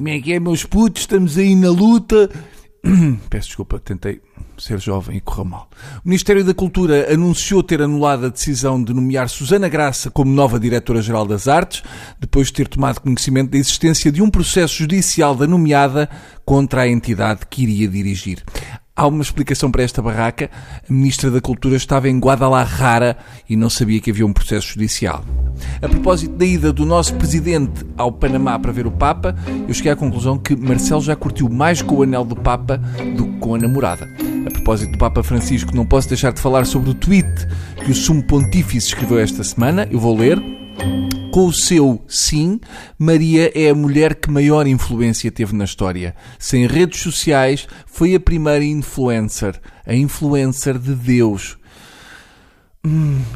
Como é que é, meus putos? Estamos aí na luta. Peço desculpa, tentei ser jovem e correu mal. O Ministério da Cultura anunciou ter anulado a decisão de nomear Susana Graça como nova Diretora-Geral das Artes, depois de ter tomado conhecimento da existência de um processo judicial da nomeada contra a entidade que iria dirigir. Há uma explicação para esta barraca. A Ministra da Cultura estava em Guadalajara e não sabia que havia um processo judicial. A propósito da ida do nosso Presidente ao Panamá para ver o Papa, eu cheguei à conclusão que Marcelo já curtiu mais com o anel do Papa do que com a namorada. A propósito do Papa Francisco, não posso deixar de falar sobre o tweet que o Sumo Pontífice escreveu esta semana. Eu vou ler. Com o seu sim, Maria é a mulher que maior influência teve na história. Sem redes sociais, foi a primeira influencer, a influencer de Deus.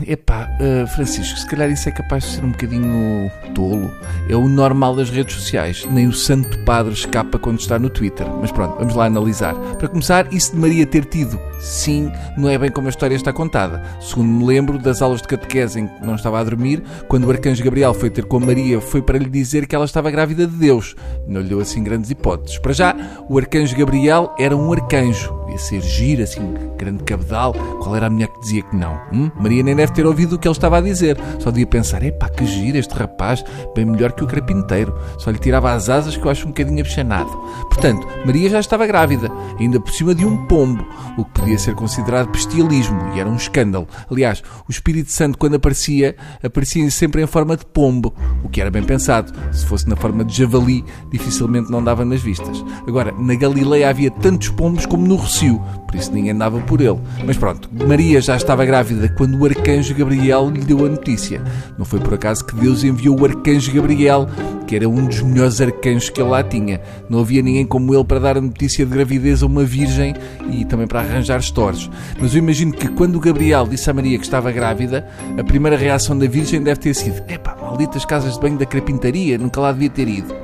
Epá, uh, Francisco, se calhar isso é capaz de ser um bocadinho tolo. É o normal das redes sociais. Nem o Santo Padre escapa quando está no Twitter. Mas pronto, vamos lá analisar. Para começar, isso de Maria ter tido, sim, não é bem como a história está contada. Segundo me lembro das aulas de catequese em que não estava a dormir, quando o arcanjo Gabriel foi ter com a Maria, foi para lhe dizer que ela estava grávida de Deus. Não lhe deu assim grandes hipóteses. Para já, o arcanjo Gabriel era um arcanjo. Devia ser giro, assim, grande cabedal. Qual era a mulher que dizia que não? Hum? Maria nem deve ter ouvido o que ele estava a dizer. Só devia pensar, epá, que giro este rapaz, bem melhor que o carpinteiro. Só lhe tirava as asas que eu acho um bocadinho abchanado. Portanto, Maria já estava grávida, ainda por cima de um pombo, o que podia ser considerado bestialismo e era um escândalo. Aliás, o Espírito Santo, quando aparecia, aparecia sempre em forma de pombo, o que era bem pensado. Se fosse na forma de javali, dificilmente não dava nas vistas. Agora, na Galileia havia tantos pombos como no Por isso ninguém dava por ele. Mas pronto, Maria já estava grávida quando o arcanjo Gabriel lhe deu a notícia. Não foi por acaso que Deus enviou o arcanjo Gabriel, que era um dos melhores arcanjos que ele lá tinha. Não havia ninguém como ele para dar a notícia de gravidez a uma virgem e também para arranjar stores. Mas eu imagino que quando Gabriel disse a Maria que estava grávida, a primeira reação da virgem deve ter sido: epá, malditas casas de banho da carpintaria, nunca lá devia ter ido.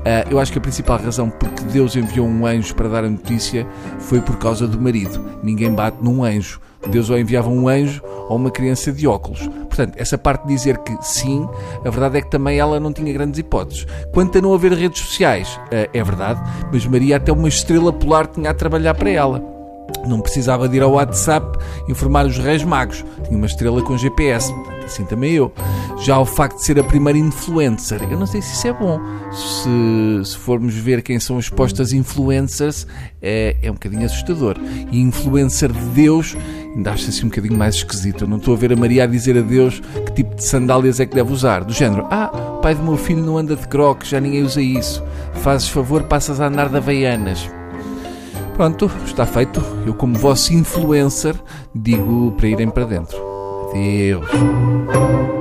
Uh, eu acho que a principal razão porque Deus enviou um anjo para dar a notícia foi por causa do marido. Ninguém bate num anjo. Deus ou enviava um anjo ou uma criança de óculos. Portanto, essa parte de dizer que sim, a verdade é que também ela não tinha grandes hipóteses. Quanto a não haver redes sociais, uh, é verdade, mas Maria até uma estrela polar tinha a trabalhar para ela. Não precisava de ir ao WhatsApp informar os Reis Magos. Tinha uma estrela com GPS. Assim também eu. Já o facto de ser a primeira influencer, eu não sei se isso é bom. Se, se formos ver quem são as postas influencers, é, é um bocadinho assustador. E influencer de Deus, ainda acho assim um bocadinho mais esquisito. Eu não estou a ver a Maria a dizer a Deus que tipo de sandálias é que deve usar. Do género, ah, pai do meu filho não anda de crocs, já ninguém usa isso. Fazes favor, passas a andar de Havaianas. Pronto, está feito. Eu, como vosso influencer, digo para irem para dentro. Adeus.